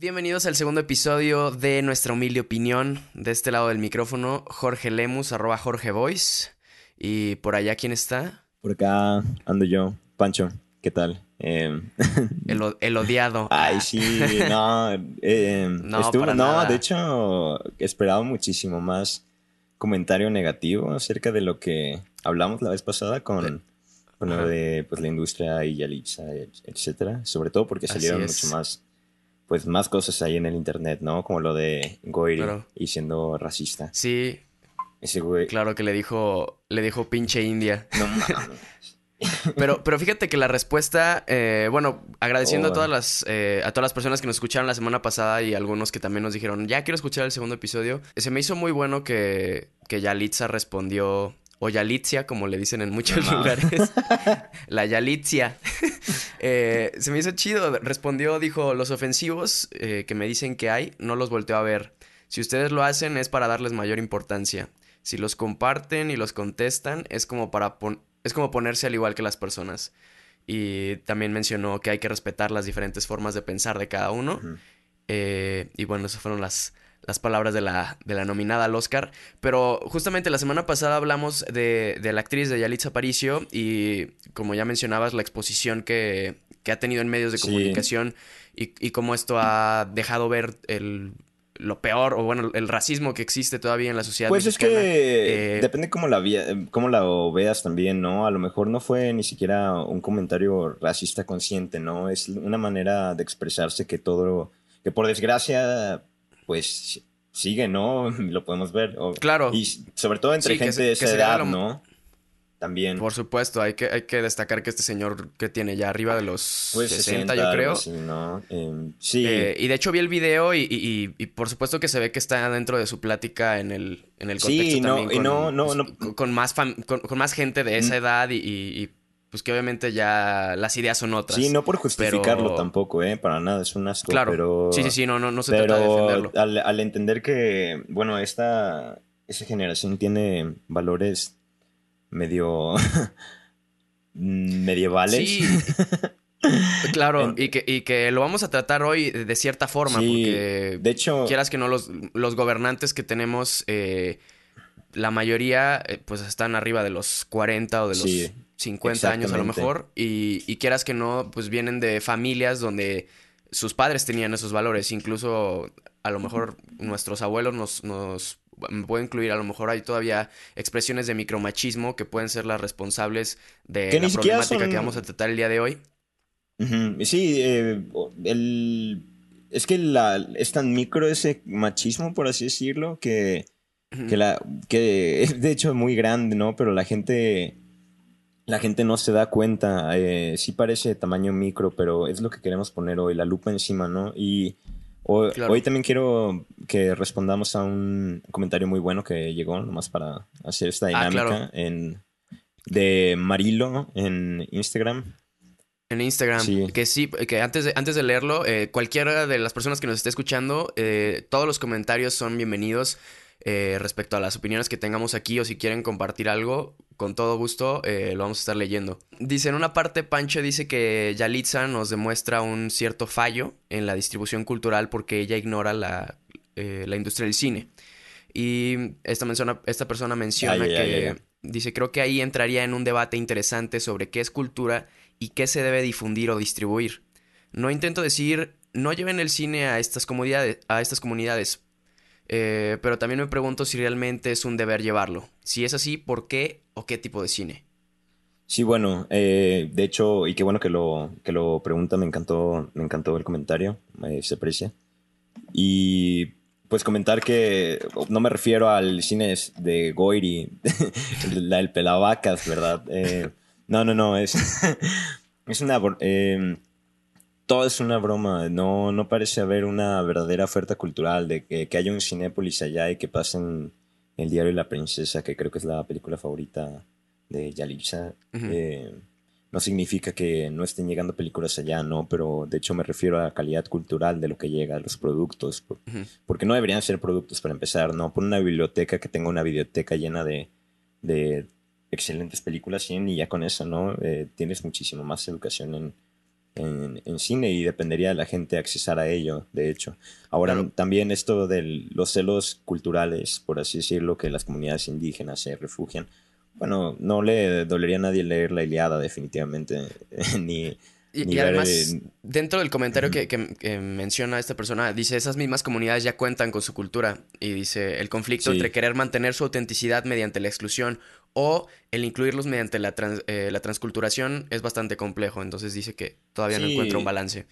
Bienvenidos al segundo episodio de nuestra humilde opinión. De este lado del micrófono, Jorge Lemus, arroba Jorge Voice. Y por allá, ¿quién está? Por acá ando yo, Pancho. ¿Qué tal? Eh, El, el odiado. Ay, sí, no. eh, No, estuvo- para no, nada. de hecho, esperaba muchísimo más comentario negativo acerca de lo que hablamos la vez pasada con, con lo de pues, la industria y Yalitza, et- etcétera. Sobre todo porque salieron mucho más, pues, más cosas ahí en el internet, ¿no? Como lo de Goiri Claro. y siendo racista. Sí, Ese güey. claro que le dijo, le dijo pinche India. No mames. Pero, pero fíjate que la respuesta, eh, bueno, agradeciendo a Oh. todas las, eh, a todas las personas que nos escucharon la semana pasada y algunos que también nos dijeron, ya quiero escuchar el segundo episodio. Se me hizo muy bueno que, que Yalitza respondió, o Yalitzia, como le dicen en muchos lugares. la Yalitzia. Eh, se me hizo chido. Respondió, dijo, los ofensivos eh, que me dicen que hay, no los volteo a ver. Si ustedes lo hacen es para darles mayor importancia. Si los comparten y los contestan, es como para es como ponerse al igual que las personas. Y también mencionó que hay que respetar las diferentes formas de pensar de cada uno. Eh, y bueno, esas fueron las, las palabras de la, de la nominada al Oscar. Pero justamente la semana pasada hablamos de, de la actriz de Yalitza Aparicio y como ya mencionabas, la exposición que, que ha tenido en medios de Sí. comunicación y, y cómo esto ha dejado ver el, lo peor o bueno, el racismo que existe todavía en la sociedad Pues es que Eh, depende cómo la, cómo la veas también, ¿no? A lo mejor no fue ni siquiera un comentario racista consciente, ¿no? Es una manera de expresarse que todo, que por desgracia, pues sigue, ¿no? Lo podemos ver. O- Claro. Y sobre todo entre Sí, gente se- de esa edad, lo- ¿no? También. Por supuesto, hay que, hay que destacar que este señor que tiene ya arriba de los Pues 60, 60, yo creo. así, ¿no? Em, sí. Eh, y de hecho vi el video y, y- y- y por supuesto que se ve que está dentro de su plática en el, en el Sí, contexto no, también y con, no, no, pues, no. con- con más fam- con, con más gente de esa Mm. edad y, y- y, pues que obviamente ya las ideas son otras. Sí, no por justificarlo pero- tampoco, ¿eh? Para nada, es un asco, Claro. pero... Sí, sí, sí, no, no, no se trata de defenderlo. al, al entender que, bueno, esta, esa generación tiene valores medio medievales. Sí. Claro, y que, y que lo vamos a tratar hoy de cierta forma, Sí, porque de hecho, quieras que no, los, los gobernantes que tenemos, eh, la mayoría, eh, pues están arriba de los 40 o de los Sí, 50 años a lo mejor. Y, y quieras que no, pues vienen de familias donde sus padres tenían esos valores. Incluso a lo mejor nuestros abuelos nos, nos puedo incluir, a lo mejor hay todavía expresiones de micromachismo que pueden ser las responsables de Que la problemática son- que vamos a tratar el día de hoy. sí, eh, el, es que la, es tan micro ese machismo, por así decirlo, que, que, la, que es de hecho muy grande, ¿no? Pero la gente... La gente no se da cuenta, eh, sí parece tamaño micro, pero es lo que queremos poner hoy, la lupa encima, ¿no? Y Claro. hoy también quiero que respondamos a un comentario muy bueno que llegó, nomás para hacer esta Ah, dinámica, claro. en, de Marilo en Instagram. En Instagram, Sí. que sí, que antes de, antes de leerlo, eh, cualquiera de las personas que nos esté escuchando, eh, todos los comentarios son bienvenidos eh, respecto a las opiniones que tengamos aquí o si quieren compartir algo, con todo gusto eh, lo vamos a estar leyendo. Dice, en una parte, Pancho dice que Yalitza nos demuestra un cierto fallo en la distribución cultural porque ella ignora la, eh, la industria del cine. Y esta, menciona- esta persona menciona Ay, que ay, ay. dice, creo que ahí entraría en un debate interesante sobre qué es cultura y qué se debe difundir o distribuir. No intento decir, no lleven el cine a estas comunidades, a estas comunidades. Eh, pero también me pregunto si realmente es un deber llevarlo. Si es así, ¿por qué o qué tipo de cine? Sí, bueno, eh, de hecho, y qué bueno que lo, que lo pregunta, me encantó, me encantó el comentario, eh, se aprecia. Y pues comentar que no me refiero al cine de Goiri, la del Pelavacas, ¿verdad? Eh, no, no, no, es, es una... eh, todo es una broma, no, no parece haber una verdadera oferta cultural de que, que haya un Cinépolis allá y que pasen El diario de la princesa, que creo que es la película favorita de Yalitza. Eh, no significa que no estén llegando películas allá, ¿no? Pero de hecho me refiero a la calidad cultural de lo que llega, a los productos. por- porque no deberían ser productos para empezar, ¿no? Pon una biblioteca que tenga una biblioteca llena de, de excelentes películas 100 y ya con eso, ¿no? Eh, tienes muchísimo más educación en, en, cine y dependería de la gente accesar a ello, de hecho. Ahora también esto de los celos culturales, por así decirlo, que las comunidades indígenas se refugian. Bueno, no le dolería a nadie leer la Iliada definitivamente, ni y, además, dentro del comentario que, menciona esta persona, dice, esas mismas comunidades ya cuentan con su cultura. Y dice, el conflicto entre querer mantener su autenticidad mediante la exclusión o el incluirlos mediante la, eh, la transculturación es bastante complejo. Entonces dice que todavía no encuentra un balance.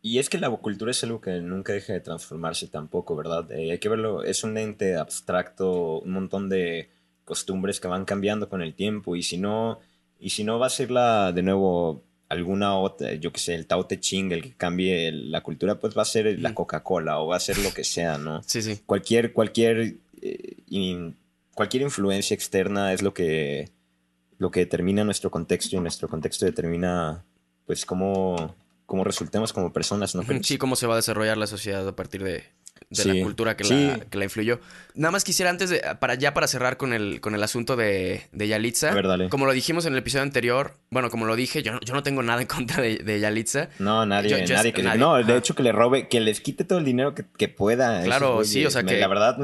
Y es que la cultura es algo que nunca deja de transformarse tampoco, ¿verdad? Eh, hay que verlo, es un ente abstracto, un montón de costumbres que van cambiando con el tiempo. Y si no, y si no va a ser la, de nuevo alguna otra, yo que sé, el Tao Te Ching, el que cambie la cultura, pues va a ser la Coca-Cola o va a ser lo que sea, ¿no? Sí, sí. Cualquier, cualquier, eh, cualquier influencia externa es lo que, lo que determina nuestro contexto y nuestro contexto determina, pues, cómo, cómo resultemos como personas, ¿no? Sí, cómo se va a desarrollar la sociedad a partir de, de la cultura que, la, que la influyó. Nada más quisiera antes de, para ya para cerrar con el, con el asunto de, de Yalitza. Como lo dijimos en el episodio anterior, bueno, como lo dije, yo, yo no tengo nada en contra de, de Yalitza. No, nadie, nadie, que, No, de hecho que le robe, que les quite todo el dinero que, que pueda. Claro, sí, o sea que... La verdad,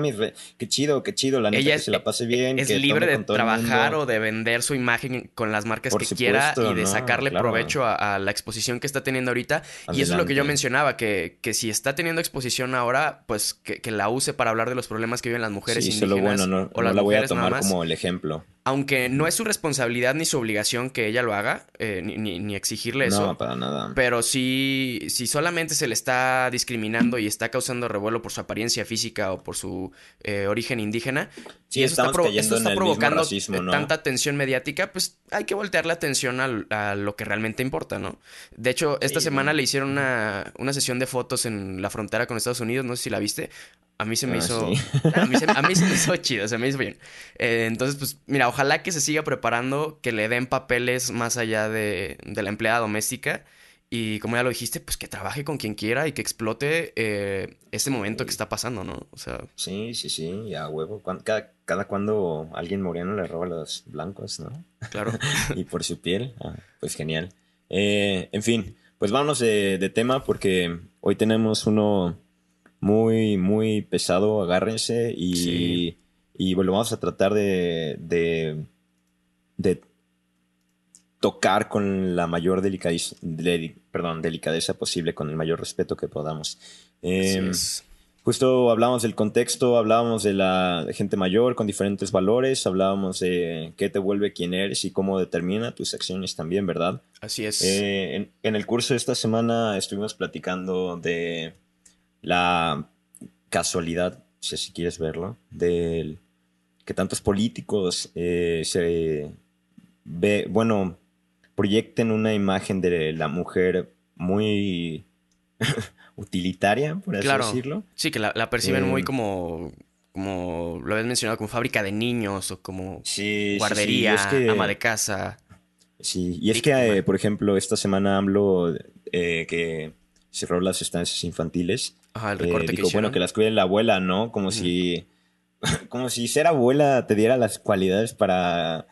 qué chido, qué chido, la neta ella que se la pase bien. Es libre de trabajar o de vender su imagen con las marcas que quiera y de sacarle provecho a, la exposición que está teniendo ahorita. Y eso es lo que yo mencionaba, que, que si está teniendo exposición ahora, pues que, que la use para hablar de los problemas que viven las mujeres sí, bueno, no, o la voy a tomar como el ejemplo. Aunque no es su responsabilidad ni su obligación que ella lo haga, eh, ni, exigirle eso. No, para nada. Pero sí, si solamente se le está discriminando y está causando revuelo por su apariencia física o por su eh, origen indígena, sí, eso está, provocando tanta tensión mediática, pues hay que voltear la atención a, lo que realmente importa, ¿no? De hecho, esta semana le hicieron una, una sesión de fotos en la frontera con Estados Unidos, no sé si la viste. A mí se me ah, hizo. A, mí se, me hizo chido, se me hizo bien. Eh, entonces, pues, mira, ojalá que se siga preparando, que le den papeles más allá de, de, la empleada doméstica. Y como ya lo dijiste, pues que trabaje con quien quiera y que explote eh, este momento que está pasando, ¿no? O sea. Sí, sí, sí, ya huevo. Cada, cada cuando alguien moreno le roba a los blancos, ¿no? Claro. y por su piel, ah, pues genial. Eh, en fin, pues vámonos de, de tema porque hoy tenemos uno muy, muy pesado, agárrense y, y bueno, vamos a tratar de, de, tocar con la mayor delicadeza, perdón, delicadeza posible, con el mayor respeto que podamos. Em, justo hablábamos del contexto, hablábamos de la gente mayor con diferentes valores, hablábamos de qué te vuelve quién eres y cómo determina tus acciones también, ¿verdad? Así es. Eh, en, en, el curso de esta semana estuvimos platicando de la casualidad, si quieres verlo, de que tantos políticos eh, se ve, bueno, proyecten una imagen de la mujer muy utilitaria, por así decirlo. Sí, que la, perciben muy eh, como, como lo habías mencionado, como fábrica de niños o como guardería, ama de casa. Sí, y es que, eh, por ejemplo, esta semana hablo que cerró las estancias infantiles. Ajá, el recorte eh, dijo, bueno, que las cuide la abuela, ¿no? Como si como si ser abuela te diera las cualidades para,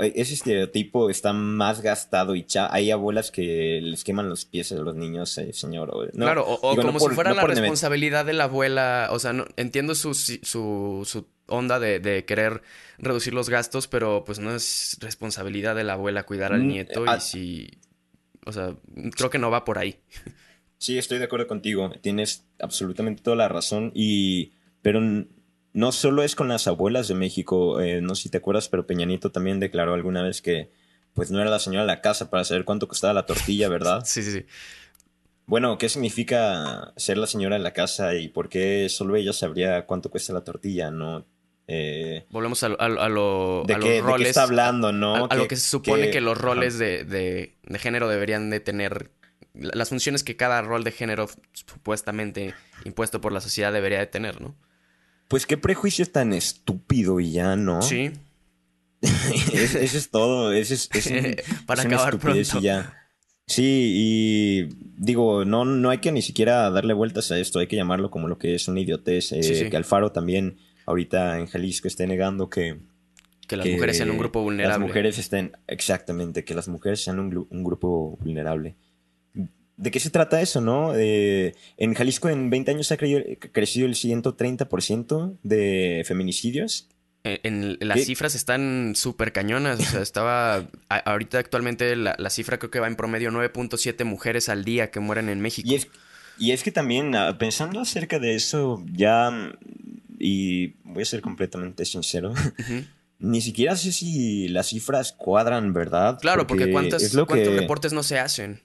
ese estereotipo está más gastado y cha hay abuelas que les queman los pies a los niños, eh, señor. claro, o, como si fuera la responsabilidad de la abuela, o sea, no, entiendo su, su, su onda de, de, querer reducir los gastos, pero pues no es responsabilidad de la abuela cuidar al mm, nieto y si, o sea, creo que no va por ahí. Sí, estoy de acuerdo contigo. Tienes absolutamente toda la razón. Y. Pero no solo es con las abuelas de México. Eh, no sé si te acuerdas, pero Peñanito también declaró alguna vez que pues no era la señora de la casa para saber cuánto costaba la tortilla, ¿verdad? sí, sí, sí. Bueno, ¿qué significa ser la señora de la casa y por qué solo ella sabría cuánto cuesta la tortilla, no? Eh, Volvemos a, lo, ¿De, qué, roles. está hablando, ¿no? A, lo que se supone que, los roles de, de, género deberían de tener las funciones que cada rol de género supuestamente impuesto por la sociedad debería de tener, ¿no? Pues qué prejuicio tan estúpido y ya, ¿no? Sí. eso, es todo. Eso es, Para acabar pronto. ya. Sí, y digo, no, no hay que ni siquiera darle vueltas a esto, hay que llamarlo como lo que es una idiotez. Eh, que Alfaro también ahorita en Jalisco esté negando que... Que las mujeres sean un grupo vulnerable. Las mujeres estén, exactamente, que las mujeres sean un, un grupo vulnerable. ¿De qué se trata eso, no? Eh, en Jalisco en 20 años ha crecido el 130% de feminicidios. En, las cifras están súper cañonas. O sea, estaba. ahorita actualmente la, cifra creo que va en promedio 9.7 mujeres al día que mueren en México. Y es, y es que también, ah, pensando acerca de eso, ya. Y voy a ser completamente sincero. Ni siquiera sé si las cifras cuadran, ¿verdad? Claro, porque, ¿cuántos reportes no se hacen?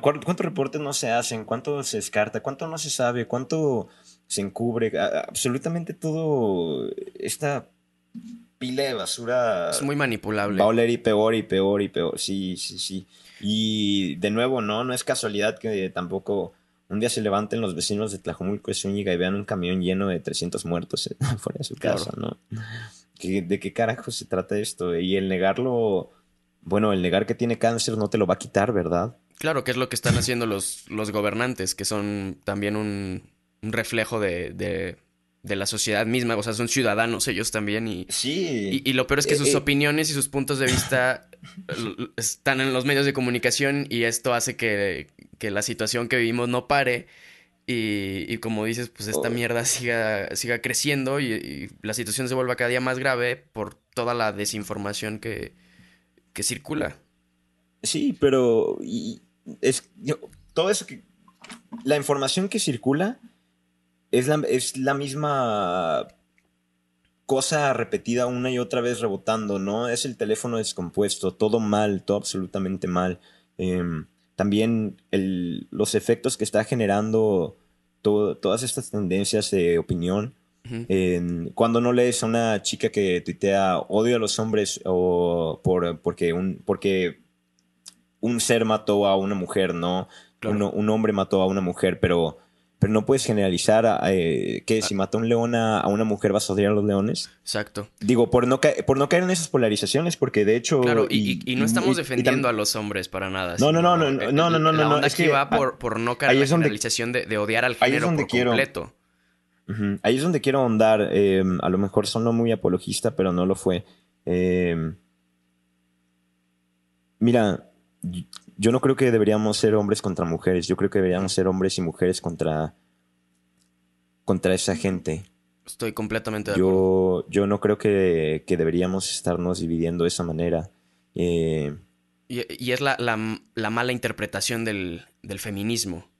¿Cuántos reportes no se hacen? ¿Cuánto se descarta? ¿Cuánto no se sabe? ¿Cuánto se encubre? Absolutamente todo esta pila de basura. Es muy manipulable. Va a oler y peor y peor y peor. Sí, sí, sí. Y de nuevo, no, no es casualidad que tampoco un día se levanten los vecinos de Tlajomulco de Zúñiga y vean un camión lleno de 300 muertos fuera de su casa, ¿no? ¿De qué carajo se trata esto? Y el negarlo, bueno, el negar que tiene cáncer no te lo va a quitar, ¿verdad? Claro, que es lo que están haciendo los, los gobernantes, que son también un, reflejo de, de, la sociedad misma, o sea, son ciudadanos ellos también y... Sí. Y, lo peor es que eh, sus eh. opiniones y sus puntos de vista están en los medios de comunicación y esto hace que, la situación que vivimos no pare y, como dices, pues esta mierda siga, siga creciendo y, la situación se vuelva cada día más grave por toda la desinformación que, que circula. Sí, pero es todo eso que la información que circula es la, es la misma cosa repetida una y otra vez rebotando, ¿no? Es el teléfono descompuesto, todo mal, todo absolutamente mal. Em, también los efectos que está generando todas estas tendencias de opinión. cuando no lees a una chica que tuitea odio a los hombres o por, porque, un, porque un ser mató a una mujer, ¿no? Un hombre mató a una mujer, pero, pero no puedes generalizar eh, que si ah. mató un león a, a, una mujer vas a odiar a los leones. Exacto. Digo, por no, por no caer en esas polarizaciones, porque de hecho... Claro, y, no estamos defendiendo a los hombres para nada. No, no, no, eh, no, no, no, no, no. Es que, va por, por no caer en la generalización de, de, odiar al género por quiero. completo. Ahí es donde quiero ahondar. Em, a lo mejor sonó muy apologista, pero no lo fue. Em, mira, yo no creo que deberíamos ser hombres contra mujeres. Yo creo que deberíamos ser hombres y mujeres contra, contra esa gente. Estoy completamente de acuerdo. Yo, no creo que, deberíamos estarnos dividiendo de esa manera. Eh, y, es la, mala interpretación del, feminismo.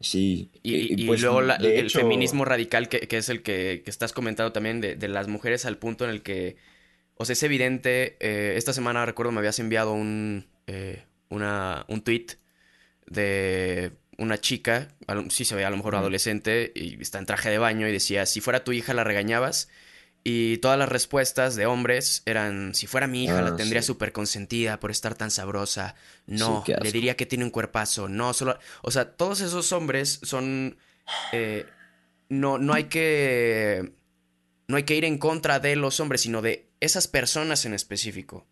Sí. Y, pues, luego el feminismo radical, que, es el que, estás comentando también, de, las mujeres al punto en el que, o sea, es evidente, eh, esta semana recuerdo me habías enviado un, eh, una, un tweet de una chica, sí se ve a lo mejor adolescente, y está en traje de baño y decía, si fuera tu hija la regañabas. Y todas las respuestas de hombres eran, si fuera mi hija la ah, tendría súper consentida por estar tan sabrosa. No, le diría que tiene un cuerpazo. No, solo... O sea, todos esos hombres son... Eh, no, no hay que... No hay que ir en contra de los hombres, sino de esas personas en específico.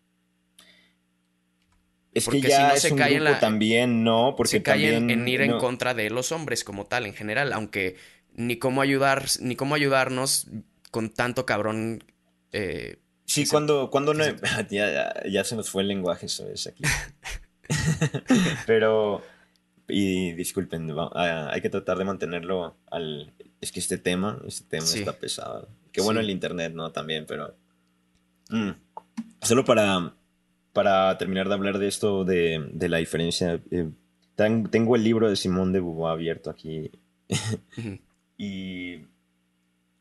Es que ya si no se cae también, ¿no? Porque se cae en, ir en contra de los hombres como tal, en general, aunque ni cómo ayudar, ni cómo ayudarnos con tanto cabrón. Eh, sí, cuando, cuando no. Ya, se nos fue el lenguaje, eso es aquí. Pero. Y disculpen, hay que tratar de mantenerlo al. Es que este tema, este tema está pesado. Qué bueno el internet, ¿no? También, pero. Mm, solo para para terminar de hablar de esto, de, la diferencia, eh, tengo el libro de Simón de Beauvoir abierto aquí y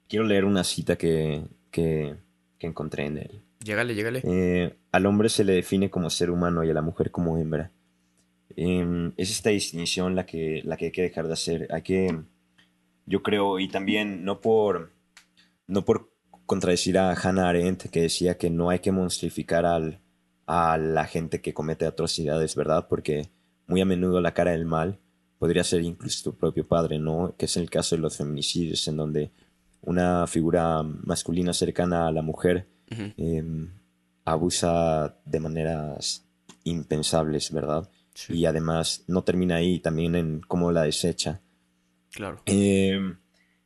quiero leer una cita que, encontré en él. Llégale, llégale. Eh, al hombre se le define como ser humano y a la mujer como hembra. Em, es esta distinción la que, la que hay que dejar de hacer. Hay que, yo creo, y también no por, no por contradecir a Hannah Arendt, que decía que no hay que monstrificar al, a la gente que comete atrocidades, ¿verdad? Porque muy a menudo la cara del mal podría ser incluso tu propio padre, ¿no? Que es el caso de los feminicidios, en donde una figura masculina cercana a la mujer em, abusa de maneras impensables, ¿verdad? Y además no termina ahí, también en cómo la desecha. Claro. Em,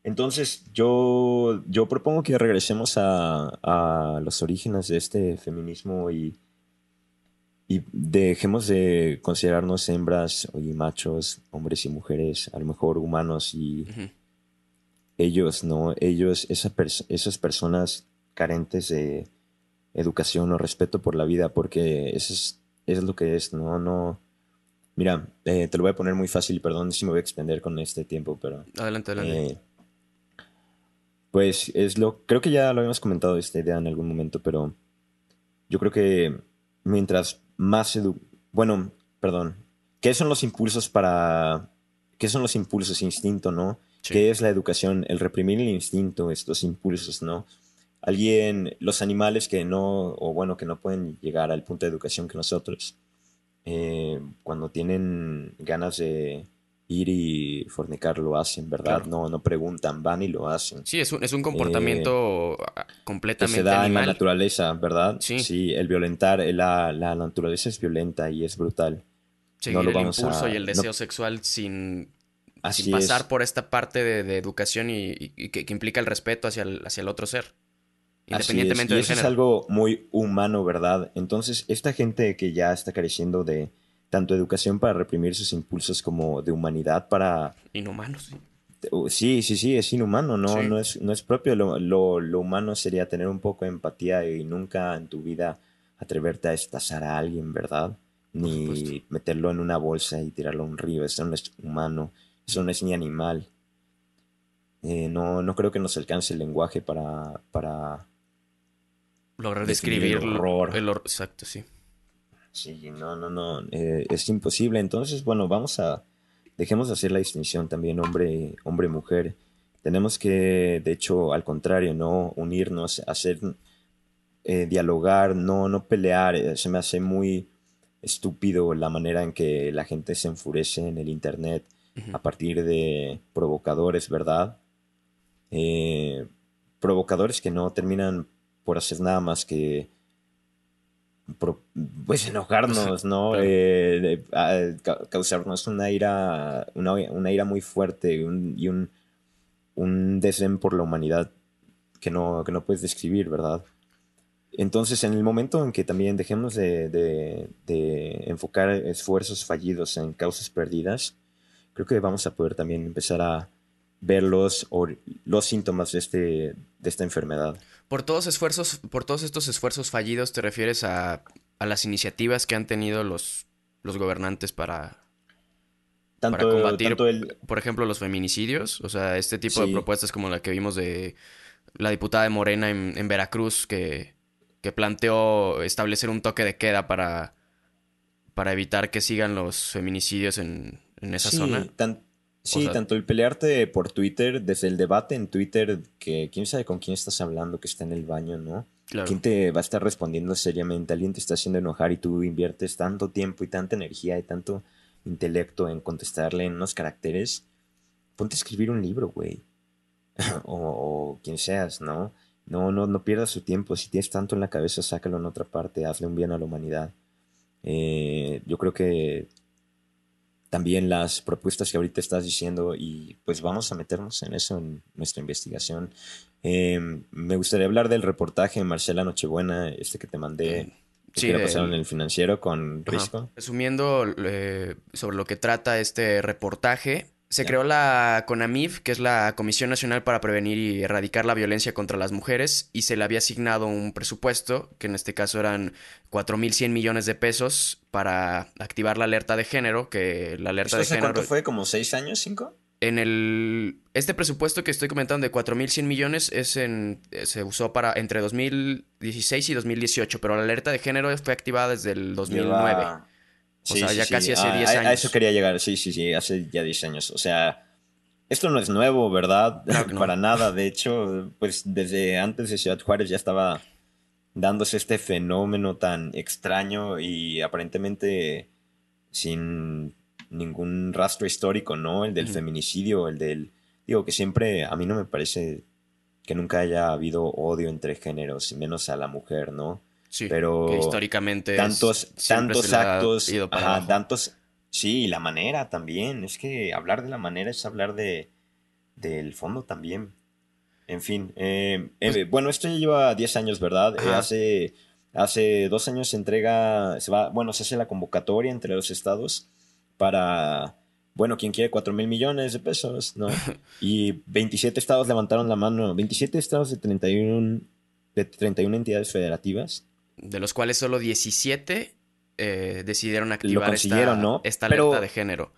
entonces, yo, yo propongo que regresemos a, a, los orígenes de este feminismo y y dejemos de considerarnos hembras y machos, hombres y mujeres, a lo mejor humanos y ellos, ¿no? Ellos, esas personas carentes de educación o respeto por la vida, porque eso es, es lo que es, ¿no? No. Mira, eh, te lo voy a poner muy fácil, perdón si me voy a extender con este tiempo, pero. Adelante, adelante. Eh, pues es lo. Creo que ya lo habíamos comentado esta idea en algún momento, pero yo creo que mientras más edu bueno, perdón, ¿qué son los impulsos para qué son los impulsos instinto, no? ¿Qué es la educación? El reprimir el instinto, estos impulsos, ¿no? Alguien, los animales que no, o bueno, que no pueden llegar al punto de educación que nosotros, eh, cuando tienen ganas de ir y fornicar, lo hacen, ¿verdad? No, no preguntan, van y lo hacen. Sí, es un, es un comportamiento completamente eh, que se da en la naturaleza, ¿verdad? Sí. Sí, el violentar, la, la naturaleza es violenta y es brutal. Sí, no el impulso y el deseo sexual sin, sin pasar por esta parte de, educación y, que, implica el respeto hacia el, hacia el otro ser. Independientemente es. Y eso es algo muy humano, ¿verdad? Entonces, esta gente que ya está careciendo de tanto educación para reprimir sus impulsos como de humanidad para... Inhumano, sí. Sí, sí, sí, es inhumano, no, no, es, no es propio. Lo, lo, humano sería tener un poco de empatía y nunca en tu vida atreverte a estazar a alguien, ¿verdad? Ni meterlo en una bolsa y tirarlo a un río. Eso no es humano, eso no es ni animal. Eh, no, no creo que nos alcance el lenguaje para, para lograr describir el horror. El Exacto, sí. Sí, no, no, no, eh, es imposible. Entonces, bueno, vamos a, dejemos de hacer la distinción también hombre, hombre, mujer. Tenemos que, de hecho, al contrario, no unirnos, hacer, eh, dialogar, no, no pelear. Eh, se me hace muy estúpido la manera en que la gente se enfurece en el internet a partir de provocadores, ¿verdad? provocadores que no terminan por hacer nada más que pues enojarnos, ¿no? Eh, causarnos una ira, una, ira muy fuerte y un, un, desdén por la humanidad que no, que no puedes describir, ¿verdad? Entonces, en el momento en que también dejemos de, de, enfocar esfuerzos fallidos en causas perdidas, creo que vamos a poder también empezar a ver los, los síntomas de, este, de esta enfermedad. Por todos esfuerzos, por todos estos esfuerzos fallidos, ¿te refieres a, las iniciativas que han tenido los, los gobernantes para, tanto, combatir, por ejemplo, los feminicidios? O sea, este tipo de propuestas como la que vimos de la diputada de Morena en, Veracruz que, que, planteó establecer un toque de queda para, para evitar que sigan los feminicidios en, en esa zona. Sí, tanto el pelearte por Twitter, desde el debate en Twitter, que quién sabe con quién estás hablando que está en el baño, ¿no? Claro. ¿Quién te va a estar respondiendo seriamente? Alguien te está haciendo enojar y tú inviertes tanto tiempo y tanta energía y tanto intelecto en contestarle en unos caracteres. Ponte a escribir un libro, güey. o, quien seas, ¿no? No, no, no pierdas su tiempo. Si tienes tanto en la cabeza, sácalo en otra parte. Hazle un bien a la humanidad. Eh, yo creo que también las propuestas que ahorita estás diciendo y pues vamos a meternos en eso en nuestra investigación. Em, me gustaría hablar del reportaje Marcela Nochebuena, este que te mandé. Sí, que pasaron en el financiero con Risco. Resumiendo eh, sobre lo que trata este reportaje, se creó la CONAMIF, que es la Comisión Nacional para Prevenir y Erradicar la Violencia contra las Mujeres, y se le había asignado un presupuesto, que en este caso eran 4.100 millones de pesos, para activar la alerta de género, que la alerta de género... ¿Cuánto fue? ¿Como seis años? ¿Cinco? En el... Este presupuesto que estoy comentando de 4.100 millones es en... se usó para entre 2016 y 2018, pero la alerta de género fue activada desde el 2009. O sea, ya casi hace 10 años. A, eso quería llegar, sí, sí, sí, hace ya 10 años. O sea, esto no es nuevo, ¿verdad? Para nada. De hecho, pues desde antes de Ciudad Juárez ya estaba dándose este fenómeno tan extraño y aparentemente sin ningún rastro histórico, ¿no? El del feminicidio, el del... Digo que siempre, a mí no me parece que nunca haya habido odio entre géneros, y menos a la mujer, ¿no? Sí, pero que históricamente tantos, tantos actos, tantos, sí, la manera también. Es que hablar de la manera es hablar de del fondo también. En fin, eh, eh, pues bueno, esto ya lleva 10 años, ¿verdad? Eh, hace Hace dos años se entrega, se va, bueno, se hace la convocatoria entre los estados para, bueno, quien quiere 4 mil millones de pesos, ¿no? Y 27 estados levantaron la mano, 27 estados de 31, de 31 entidades federativas. De los cuales solo 17 eh, decidieron activar esta, ¿no? esta alerta de género.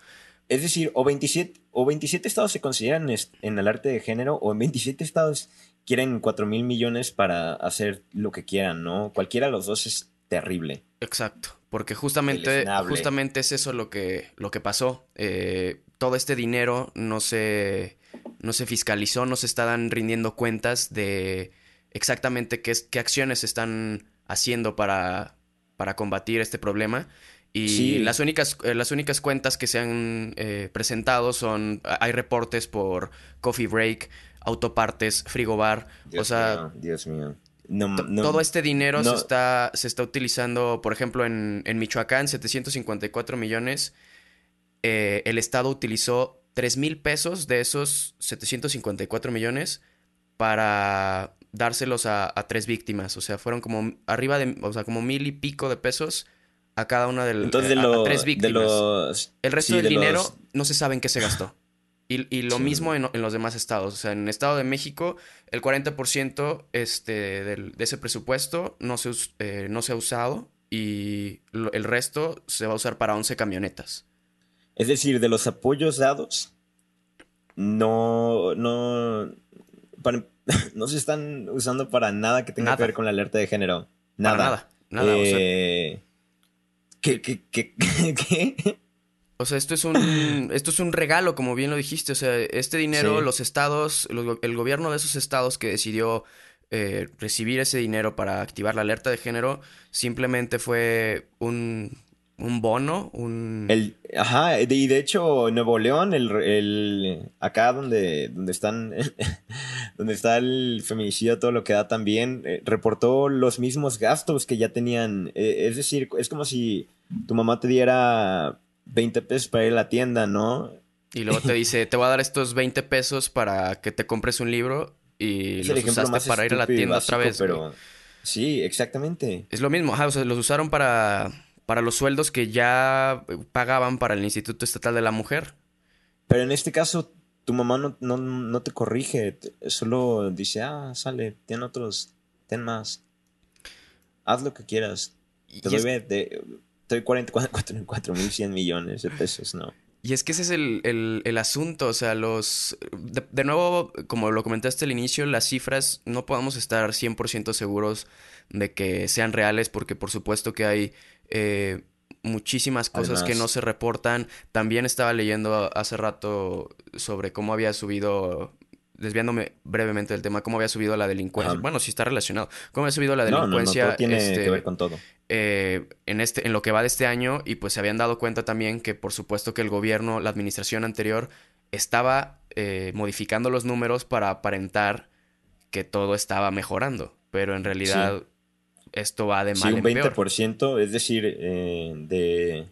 Es decir, o 27, o 27 estados se consideran en alerta de género, o en 27 estados quieren 4 mil millones para hacer lo que quieran, ¿no? Cualquiera de los dos es terrible. Exacto, porque justamente, justamente es eso lo que, lo que pasó. Eh, todo este dinero no se, no se fiscalizó, no se estaban rindiendo cuentas de exactamente qué, qué acciones están haciendo para, para combatir este problema. Y las, únicas, eh, las únicas cuentas que se han eh, presentado son, hay reportes por Coffee Break, autopartes, frigobar, o sea... Dios mío. todo este dinero se, está, se está utilizando, por ejemplo, en, en Michoacán, 754 millones. Eh, el Estado utilizó 3 mil pesos de esos 754 millones para dárselos a, tres víctimas. O sea, fueron como arriba de, o sea, como mil y pico de pesos a cada una de, tres víctimas. el resto del dinero no se sabe en qué se gastó. Y, lo mismo en, los demás estados. O sea, en el Estado de México, el 40% este, de ese presupuesto no se, eh, no se ha usado y el resto se va a usar para 11 camionetas. Es decir, de los apoyos dados, no, no, no se están usando para nada que tenga que ver con la alerta de género. Nada. nada, nada. Eh, ¿Qué, qué, qué, qué? O sea, esto es un esto es un regalo, como bien lo dijiste. O sea, este dinero, los estados, el gobierno de esos estados que decidió eh, recibir ese dinero para activar la alerta de género, simplemente fue un, un bono, un... El, ajá, y de hecho Nuevo León, el, el acá donde, donde están, donde está el feminicidio, todo lo que da también, eh, reportó los mismos gastos que ya tenían. Eh, es decir, es como si tu mamá te diera 20 pesos para ir a la tienda, ¿no? Y luego te dice, te voy a dar estos 20 pesos para que te compres un libro y los usaste para ir a la tienda otra vez. Pero... Sí, exactamente. Es lo mismo, o sea, los usaron para, para los sueldos que ya pagaban para el Instituto Estatal de la Mujer. Pero en este caso, tu mamá no, no, te corrige, solo dice, ah, sale, ten otros, ten más. Haz lo que quieras. Te doy de, estoy 44 mil 100 millones de pesos, ¿no? Y es que ese es el, asunto, o sea, los... De, nuevo, como lo comentaste al inicio, las cifras no podemos estar 100% seguros de que sean reales porque por supuesto que hay eh, muchísimas cosas que no se reportan. También estaba leyendo hace rato sobre cómo había subido desviándome brevemente del tema, cómo había subido la delincuencia. Bueno, sí está relacionado. ¿Cómo había subido la delincuencia? No, tiene este, que ver con todo. Eh, en, este, en lo que va de este año y pues se habían dado cuenta también que por supuesto que el gobierno, la administración anterior, estaba eh, modificando los números para aparentar que todo estaba mejorando. Pero en realidad esto va de mal sí, un 20%, es decir, eh, de...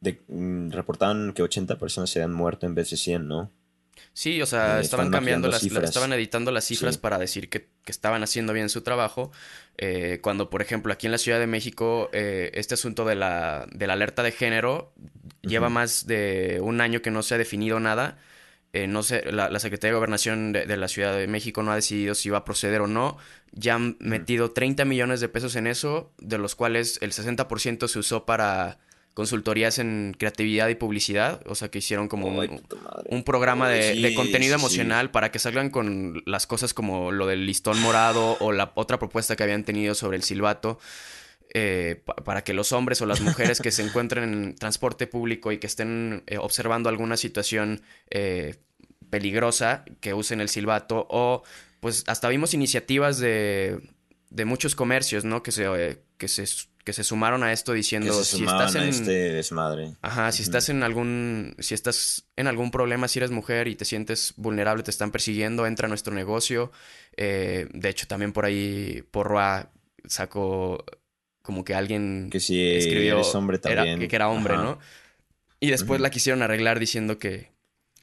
de mm, reportaban que 80 personas se habían muerto en vez de 100, ¿no? Sí, o sea, eh, estaban cambiando las, estaban editando las cifras para decir que, estaban haciendo bien su trabajo. Eh, cuando, por ejemplo, aquí en la Ciudad de México, eh, este asunto de la, de la alerta de género lleva más de un año que no se ha definido nada. no sé, la, Secretaría de Gobernación de, la Ciudad de México no ha decidido si va a proceder o no. Ya han metido 30 millones de pesos en eso, de los cuales el 60% se usó para consultorías en creatividad y publicidad, o sea, que hicieron como un, programa de, contenido emocional para que salgan con las cosas como lo del listón morado o la otra propuesta que habían tenido sobre el silbato. Eh, para que los hombres o las mujeres que se encuentren en transporte público y que estén eh, observando alguna situación eh, peligrosa, que usen el silbato o pues hasta vimos iniciativas de, de muchos comercios, ¿no? Que se, que se que se sumaron a esto diciendo si estás en este desmadre. Ajá, si estás en algún si estás en algún problema si eres mujer y te sientes vulnerable, te están persiguiendo, entra a nuestro negocio. Eh, de hecho también por ahí Porroa sacó como que alguien que si escribió eres hombre también. que, era hombre, ¿no? Y después la quisieron arreglar diciendo que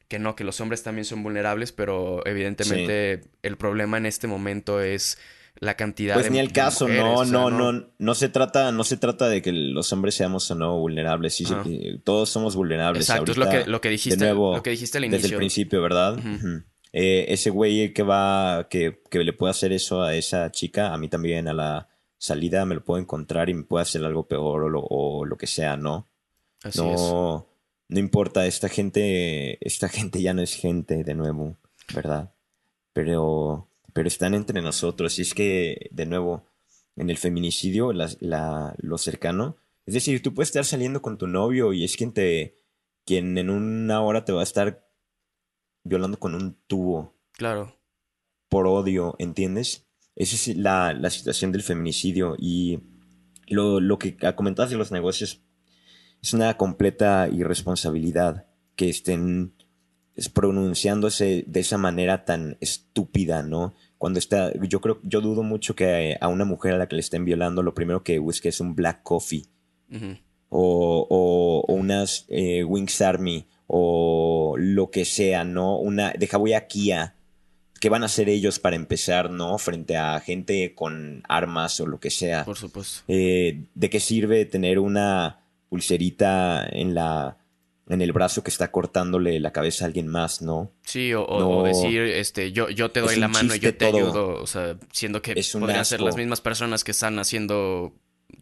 que no, que los hombres también son vulnerables, pero evidentemente el problema en este momento es la cantidad pues ni el caso, no, no, no, no, se trata, no se trata de que los hombres seamos o no vulnerables, sí, todos somos vulnerables. Exacto, es lo que, lo que dijiste, nuevo, lo que dijiste al inicio. Desde el principio, ¿verdad? Eh, ese güey que va, que, que, le puede hacer eso a esa chica, a mí también a la salida me lo puedo encontrar y me puede hacer algo peor o lo, o lo que sea, ¿no? Así no, no importa, esta gente, esta gente ya no es gente de nuevo, ¿verdad? Pero pero están entre nosotros. Y es que, de nuevo, en el feminicidio, la, lo cercano, es decir, tú puedes estar saliendo con tu novio y es quien te, quien en una hora te va a estar violando con un tubo. Claro. Por odio, ¿entiendes? Esa es la, la situación del feminicidio y lo, lo que comentabas de los negocios es una completa irresponsabilidad que estén pronunciándose de esa manera tan estúpida, ¿no? Cuando está, yo creo, yo dudo mucho que a una mujer a la que le estén violando, lo primero que busque es un black coffee. o, o, unas eh, Wings Army o lo que sea, ¿no? Una de Hawaii a Kia. ¿Qué van a hacer ellos para empezar, no? Frente a gente con armas o lo que sea. Por supuesto. Eh, ¿De qué sirve tener una pulserita en la en el brazo que está cortándole la cabeza a alguien más, ¿no? Sí, o, decir, este, yo, yo te doy la mano y yo te ayudo, o sea, siendo que podrían ser las mismas personas que están haciendo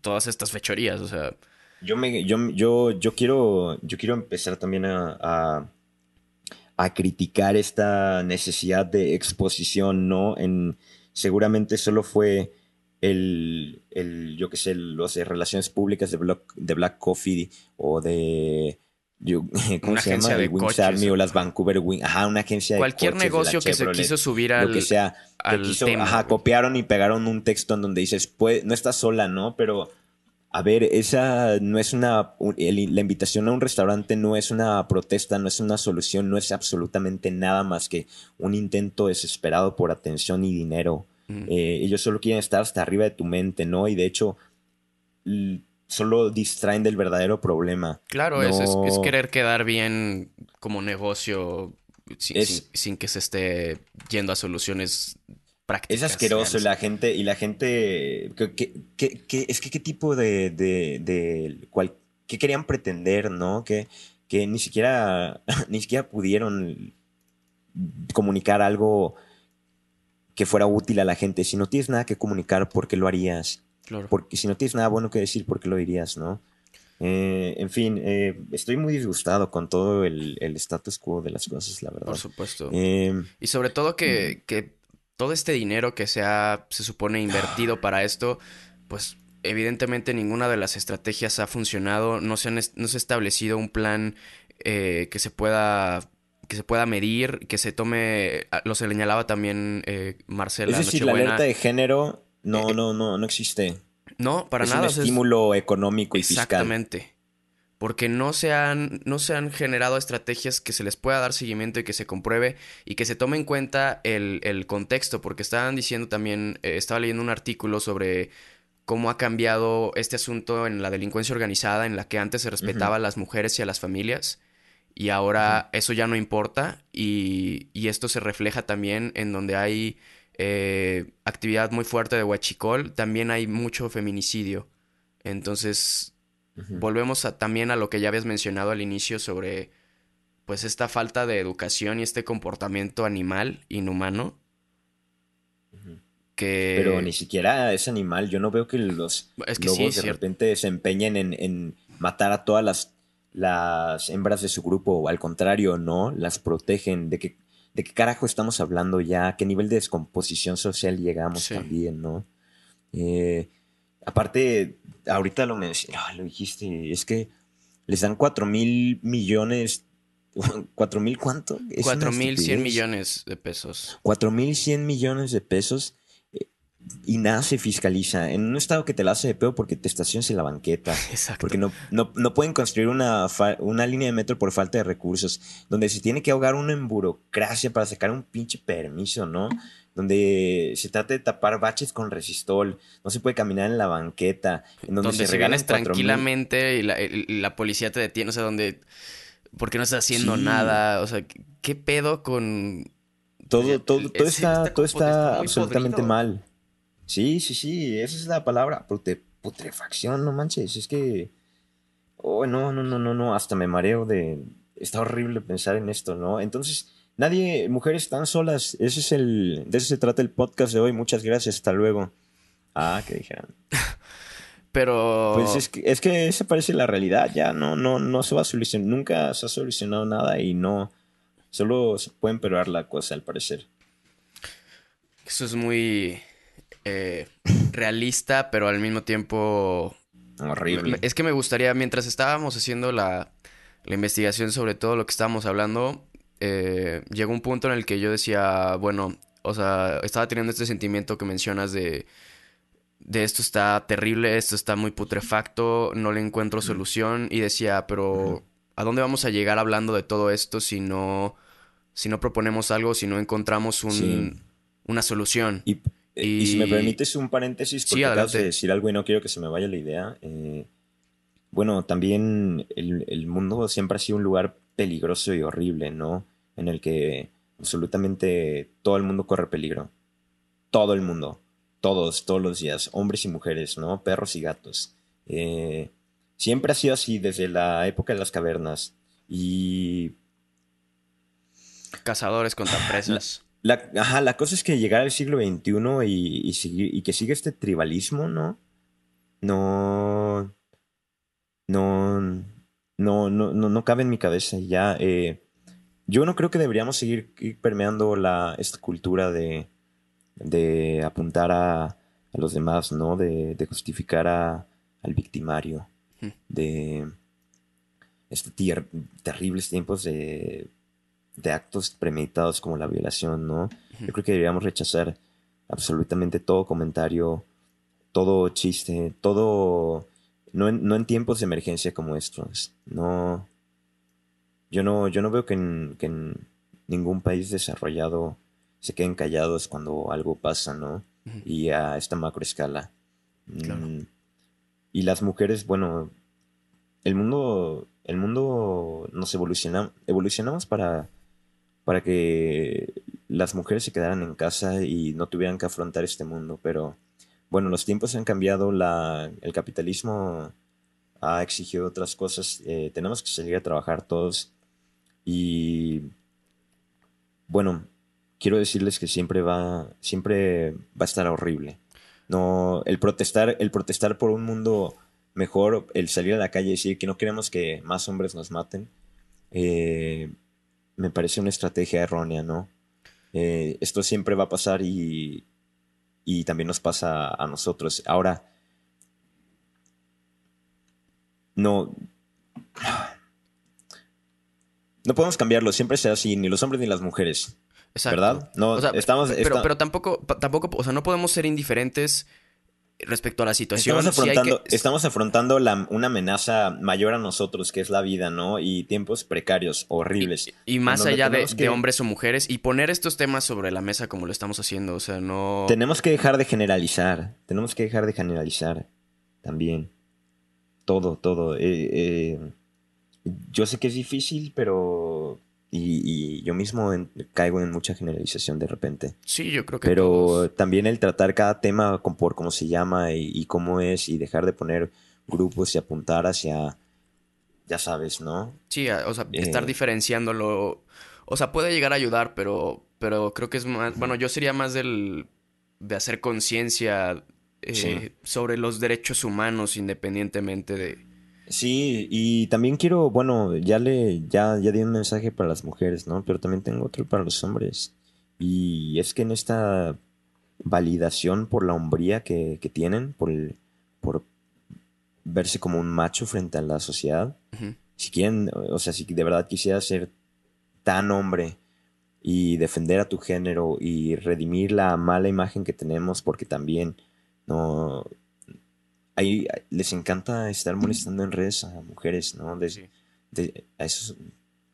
todas estas fechorías, o sea. Yo me, yo, yo, yo quiero, yo quiero empezar también a, a, criticar esta necesidad de exposición, ¿no? En, seguramente solo fue el, el yo qué sé, los de relaciones públicas de Black, de Black Coffee o de ¿cómo una se agencia llama? de Wings Army o las Vancouver Wings, ajá, una agencia Cualquier de Cualquier negocio que se quiso subir al, lo que sea, ajá, copiaron y pegaron un texto en donde dices, pues, no estás sola, ¿no? Pero, a ver, esa no es una, la invitación a un restaurante no es una protesta, no es una solución, no es absolutamente nada más que un intento desesperado por atención y dinero. Mm. Eh, ellos solo quieren estar hasta arriba de tu mente, ¿no? Y de hecho, solo distraen del verdadero problema. Claro, es, querer quedar bien como negocio sin, que se esté yendo a soluciones prácticas. Es asqueroso la gente y la gente... es que qué tipo de... de, ¿Qué querían pretender, no? Que, que ni siquiera ni siquiera pudieron comunicar algo que fuera útil a la gente. Si no tienes nada que comunicar, ¿por qué lo harías? Porque si no tienes nada bueno que decir, ¿por qué lo dirías, no? Eh, en fin, eh, estoy muy disgustado con todo el, status quo de las cosas, la verdad. Por supuesto. Eh, y sobre todo que, que, todo este dinero que se ha, se supone, invertido para esto, pues evidentemente ninguna de las estrategias ha funcionado. No se, han, no se ha establecido un plan que se pueda que se pueda medir, que se tome, lo señalaba también Marcela. Es decir, la alerta de género no, no, no, no existe. No, para nada. Un estímulo económico y fiscal. Exactamente. Porque no se, han, no se han generado estrategias que se les pueda dar seguimiento y que se compruebe y que se tome en cuenta el, contexto. Porque estaban diciendo también, eh, estaba leyendo un artículo sobre cómo ha cambiado este asunto en la delincuencia organizada, en la que antes se respetaba a las mujeres y a las familias. Y ahora eso ya no importa. Y, y esto se refleja también en donde hay eh, actividad muy fuerte de huachicol, también hay mucho feminicidio. Entonces, volvemos a, también a lo que ya habías mencionado al inicio sobre pues esta falta de educación y este comportamiento animal, inhumano. Que... Pero ni siquiera es animal. Yo no veo que los es que lobos de repente se empeñen en, en, matar a todas las, las hembras de su grupo. O al contrario, ¿no? Las protegen de que de qué carajo estamos hablando ya, qué nivel de descomposición social llegamos también, ¿no? Eh, aparte, ahorita lo, ah, lo dijiste, es que les dan cuatro mil millones, cuatro mil cuánto? Cuatro mil cien millones de pesos. Cuatro mil cien millones de pesos y nada se fiscaliza. En un estado que te la hace de peor porque te estacionas en la banqueta. Exacto. Porque no, no, pueden construir una, una, línea de metro por falta de recursos. Donde se tiene que ahogar uno en burocracia para sacar un pinche permiso, ¿no? Donde se trata de tapar baches con resistol. No se puede caminar en la banqueta. En donde, se, regalan tranquilamente y la, la, policía te detiene. O sea, donde. porque no estás haciendo nada? O sea, ¿qué pedo con.? Todo, todo, todo está, todo está absolutamente mal. Sí, sí, sí, esa es la palabra, putrefacción, no manches, es que... Oh, no, no, no, no, no, hasta me mareo de... Está horrible pensar en esto, ¿no? Entonces, nadie, mujeres están solas, ese es el... De eso se trata el podcast de hoy, muchas gracias, hasta luego. Ah, que dijeron. Pero. Pues es que, es que esa parece la realidad, ya no, no, no se va a solucionar, nunca se ha solucionado nada y no. Solo se puede empeorar la cosa, al parecer. Eso es muy eh, realista, pero al mismo tiempo. Horrible. Es que me gustaría, mientras estábamos haciendo la, la investigación sobre todo lo que estábamos hablando, eh, llegó un punto en el que yo decía, bueno, o sea, estaba teniendo este sentimiento que mencionas de de esto está terrible, esto está muy putrefacto, no le encuentro solución y decía, pero ¿a dónde vamos a llegar hablando de todo esto si no, si no proponemos algo, si no encontramos un, una solución? Y, si me permites un paréntesis, porque acabas de decir algo y no quiero que se me vaya la idea. Eh, bueno, también el, el mundo siempre ha sido un lugar peligroso y horrible, ¿no? En el que absolutamente todo el mundo corre peligro. Todo el mundo todos, todos los días, hombres y mujeres, ¿no? Perros y gatos. Eh, siempre ha sido así desde la época de las cavernas. Y... Cazadores contra presas. La, ajá, la cosa es que llegar al siglo XXI y, y, que siga este tribalismo, ¿no? No... No... No, no, no, no cabe en mi cabeza. Ya, eh, yo no creo que deberíamos seguir permeando la, esta cultura de, de apuntar a, los demás, ¿no? De, justificar a, al victimario, de estos terribles tiempos de, de actos premeditados como la violación, ¿no? Yo creo que deberíamos rechazar absolutamente todo comentario, todo chiste, todo... No en, no en tiempos de emergencia como estos. No... Yo no, yo no veo que en, que en ningún país desarrollado se queden callados cuando algo pasa, ¿no? Y a esta macro escala. Mm, y las mujeres, bueno, el mundo, el mundo nos evoluciona, evolucionamos para, para que las mujeres se quedaran en casa y no tuvieran que afrontar este mundo, pero bueno, los tiempos han cambiado, la, el capitalismo ha exigido otras cosas, eh, tenemos que salir a trabajar todos y bueno, quiero decirles que siempre va, siempre va a estar horrible. No, el protestar, el protestar por un mundo mejor, el salir a la calle y decir que no queremos que más hombres nos maten, eh, me parece una estrategia errónea, ¿no? Eh, esto siempre va a pasar y, y también nos pasa a nosotros. Ahora, no, no podemos cambiarlo, siempre sea así, ni los hombres ni las mujeres. ¿Verdad? No, estamos, pero, pero tampoco, tampoco, o sea, no podemos ser indiferentes respecto a la situación. Estamos afrontando, estamos afrontando una amenaza mayor a nosotros, que es la vida, ¿no? Y tiempos precarios, horribles. Y, más allá de, hombres o mujeres, y poner estos temas sobre la mesa como lo estamos haciendo, o sea, no... Tenemos que dejar de generalizar, tenemos que dejar de generalizar también. Todo, todo. Eh, eh, yo sé que es difícil, pero y, yo mismo caigo en mucha generalización de repente. Sí, yo creo que. Pero también el tratar cada tema por cómo se llama y, cómo es y dejar de poner grupos y apuntar hacia. Ya sabes, ¿no? Sí, o sea, estar eh, diferenciándolo. O sea, puede llegar a ayudar, pero, pero creo que es más. Bueno, yo sería más del. de hacer conciencia eh, sobre los derechos humanos independientemente de Sí, y también quiero, bueno, ya le, ya, ya di un mensaje para las mujeres, ¿no? Pero también tengo otro para los hombres. Y es que en esta validación por la hombría que, que tienen, por, por verse como un macho frente a la sociedad, si quieren, o sea, si de verdad quisiera ser tan hombre y defender a tu género y redimir la mala imagen que tenemos, porque también no ahí les encanta estar molestando en redes a mujeres, ¿no? a, eso,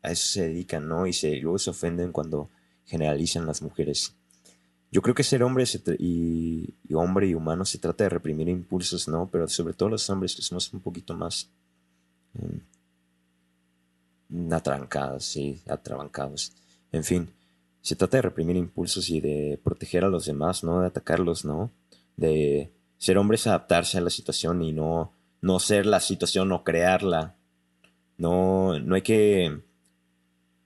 a eso se dedican, ¿no? Y se, luego se ofenden cuando generalizan las mujeres. Yo creo que ser hombre y, hombre y humano se trata de reprimir impulsos, ¿no? Pero sobre todo los hombres que somos un poquito más eh, atrancados, sí, atrabancados. En fin, se trata de reprimir impulsos y de proteger a los demás, no de atacarlos, ¿no? De ser hombre es adaptarse a la situación y no, no ser la situación o crearla. No, no hay que...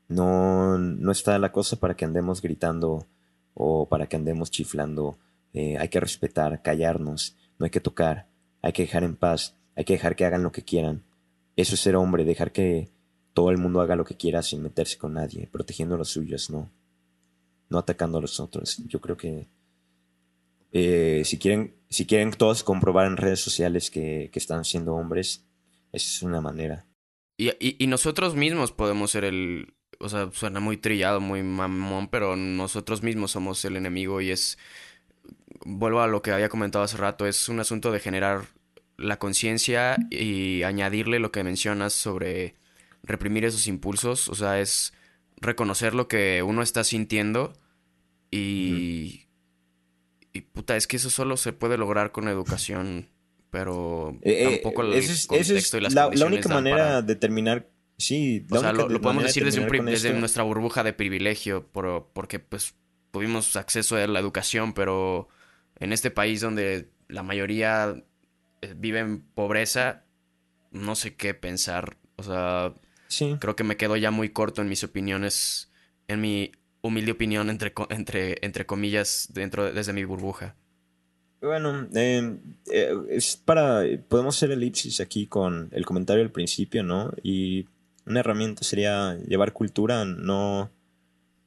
No, no está la cosa para que andemos gritando o para que andemos chiflando. Eh, hay que respetar, callarnos, no hay que tocar, hay que dejar en paz, hay que dejar que hagan lo que quieran. Eso es ser hombre, dejar que todo el mundo haga lo que quiera sin meterse con nadie, protegiendo a los suyos, no, no atacando a los otros. Yo creo que eh, si, quieren, si quieren todos comprobar en redes sociales que, que están siendo hombres, esa es una manera. Y, y, y, nosotros mismos podemos ser el... O sea, suena muy trillado, muy mamón, pero nosotros mismos somos el enemigo y es... Vuelvo a lo que había comentado hace rato, es un asunto de generar la conciencia y añadirle lo que mencionas sobre reprimir esos impulsos. O sea, es reconocer lo que uno está sintiendo y... Y puta, es que eso solo se puede lograr con educación, pero Eh, eh, tampoco el es, contexto es y las la, la única manera para- de terminar. Sí, la O sea, lo, de- lo podemos decir desde, un desde nuestra burbuja de privilegio, por- porque pues tuvimos acceso a la educación, pero en este país donde la mayoría eh, vive en pobreza, no sé qué pensar. O sea, Sí. creo que me quedo ya muy corto en mis opiniones, en mi humilde opinión entre, entre, entre comillas, dentro de- desde mi burbuja. Bueno, eh, eh, es para. Podemos hacer elipsis aquí con el comentario al principio, ¿no? Y una herramienta sería llevar cultura. No,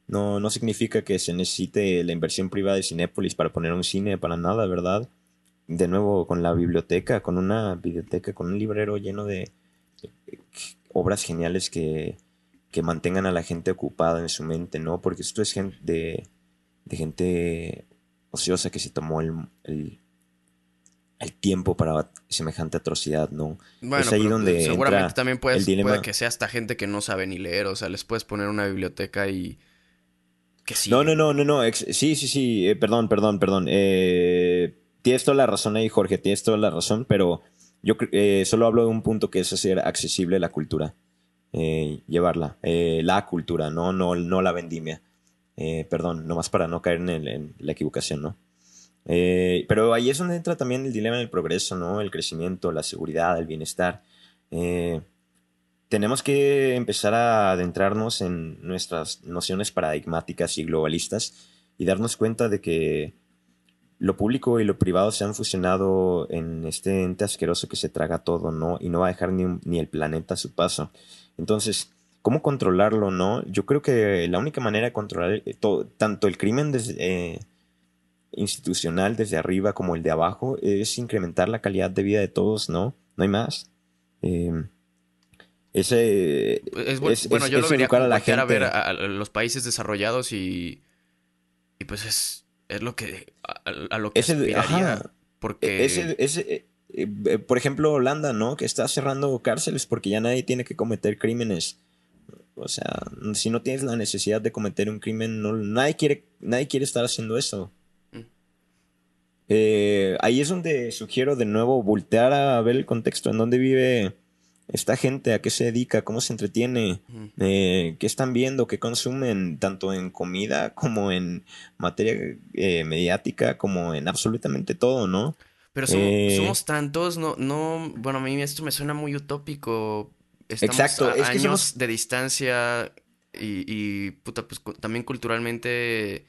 no, no significa que se necesite la inversión privada de Cinépolis para poner un cine, para nada, ¿verdad? De nuevo, con la biblioteca, con una biblioteca, con un librero lleno de eh, obras geniales que, que mantengan a la gente ocupada en su mente, ¿no? Porque esto es gente de, de gente ociosa que se tomó el, el, el tiempo para semejante atrocidad, ¿no? Bueno, es ahí pero, donde seguramente entra también puedes- el dilema. puede que sea hasta gente que no sabe ni leer, o sea, les puedes poner una biblioteca y que sí. No, no, no, no, no. ex- sí, sí, sí. eh, perdón, perdón, perdón. Eh, tienes toda la razón ahí, Jorge. Tienes toda la razón, pero yo eh, solo hablo de un punto que es hacer accesible la cultura. Eh, llevarla. Eh, la cultura, no, no, no la vendimia. Eh, perdón, nomás para no caer en, la equivocación, ¿no? Pero ahí es donde entra también el dilema del progreso, ¿no? El crecimiento, la seguridad, el bienestar. Tenemos que empezar a adentrarnos en nuestras nociones paradigmáticas y globalistas y darnos cuenta de que lo público y lo privado se han fusionado en este ente asqueroso que se traga todo, ¿no? Y no va a dejar ni, ni el planeta a su paso. Entonces, ¿cómo controlarlo, no? Yo creo que la única manera de controlar eh, to- tanto el crimen desde, eh, institucional desde arriba como el de abajo es incrementar la calidad de vida de todos, ¿no? No hay más. Eh, ese Es, es- bueno, es- yo lo vería a la a ver gente. a, a los países desarrollados y, y pues es, es lo que a, a lo que aspiraría, ajá. porque Ese- ese, eh, eh, por ejemplo, Holanda, ¿no? Que está cerrando cárceles porque ya nadie tiene que cometer crímenes. O sea, si no tienes la necesidad de cometer un crimen, no, nadie quiere, nadie quiere estar haciendo eso. Mm. Eh, ahí es donde sugiero de nuevo voltear a ver el contexto en donde vive esta gente, a qué se dedica, cómo se entretiene, Ujú. eh, qué están viendo, qué consumen, tanto en comida como en materia eh, mediática, como en absolutamente todo, ¿no? Pero somos, Eh, somos tantos, no, no, bueno, a mí esto me suena muy utópico. Estamos Exacto, a es que años somos- de distancia y, y, puta, pues también culturalmente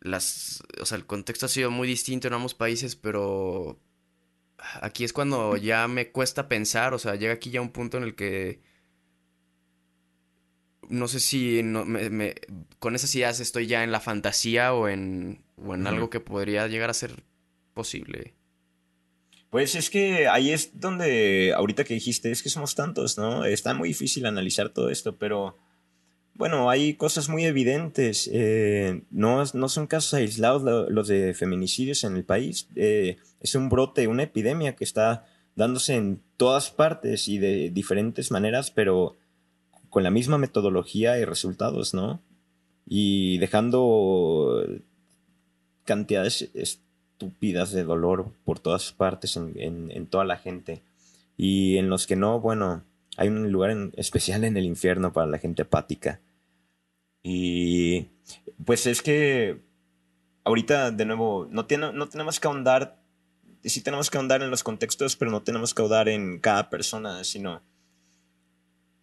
las, o sea, el contexto ha sido muy distinto en ambos países, pero aquí es cuando ya me cuesta pensar, o sea, llega aquí ya un punto en el que no sé si no- me- me- con esas ideas estoy ya en la fantasía o en, o en algo que podría llegar a ser posible. Pues es que ahí es donde, ahorita que dijiste, es que somos tantos, ¿no? Está muy difícil analizar todo esto, pero bueno, hay cosas muy evidentes. eh, no, no son casos aislados lo- los de feminicidios en el país. eh, es un brote, una epidemia que está dándose en todas partes y de diferentes maneras, pero con la misma metodología y resultados, ¿no? Y dejando cantidades estúpidas de dolor por todas partes en, en- en toda la gente. Y en los que no, bueno, hay un lugar en- especial en el infierno para la gente apática. Y pues es que ahorita, de nuevo, no, tiene- no tenemos que ahondar sí tenemos que ahondar en los contextos, pero no tenemos que ahondar en cada persona, sino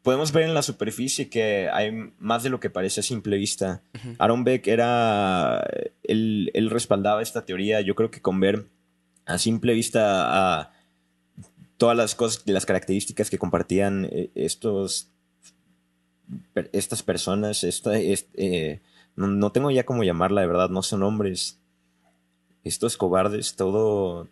podemos ver en la superficie que hay más de lo que parece a simple vista. Aaron Beck era, él, respaldaba esta teoría, yo creo que con ver a simple vista a todas las cosas, las características que compartían eh, estos, estas personas, esta, eh, no, tengo ya cómo llamarla, de verdad, no son hombres, estos cobardes, todo,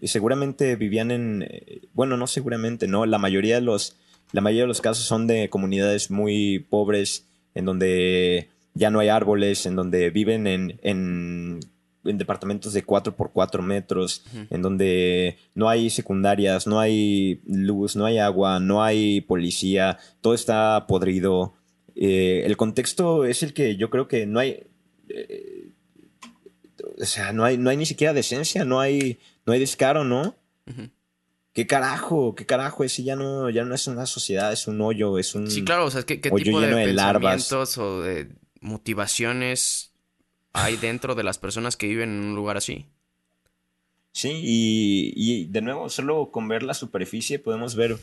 y seguramente vivían en, eh, bueno, no seguramente, no, la mayoría de los la mayoría de los casos son de comunidades muy pobres, en donde ya no hay árboles, en donde viven en, en, departamentos de 4 por 4 metros, en donde no hay secundarias, no hay luz, no hay agua, no hay policía, todo está podrido. Eh, el contexto es el que yo creo que no hay... Eh, o sea, no hay, no hay ni siquiera decencia, no hay, no hay descaro, ¿no? ¿Qué carajo? ¿Qué carajo? Ese ya no, ya no es una sociedad, es un hoyo, es un. Sí, claro, o sea, ¿qué, qué tipo de, pensamientos o de motivaciones hay dentro de las personas que viven en un lugar así? Sí, y, de nuevo, solo con ver la superficie podemos ver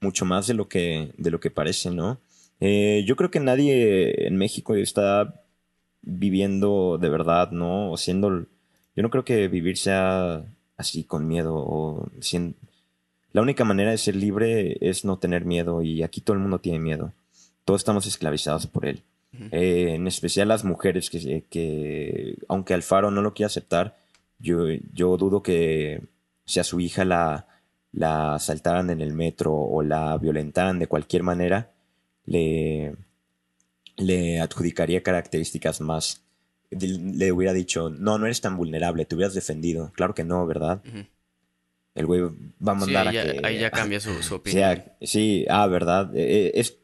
mucho más de lo que, de lo que parece, ¿no? Eh, yo creo que nadie en México está viviendo de verdad, ¿no? O siendo. Yo no creo que vivir sea así con miedo o la única manera de ser libre es no tener miedo y aquí todo el mundo tiene miedo. Todos estamos esclavizados por él. Eh, en especial las mujeres que, que, aunque Alfaro no lo quiera aceptar, yo, yo dudo que si a su hija la, la asaltaran en el metro o la violentaran de cualquier manera, le, le adjudicaría características más. Le hubiera dicho, no, no eres tan vulnerable, te hubieras defendido. Claro que no, ¿verdad? el güey va a mandar a que... Ahí ya cambia su, opinión. sí, ah, ¿verdad? Eh, eh, es,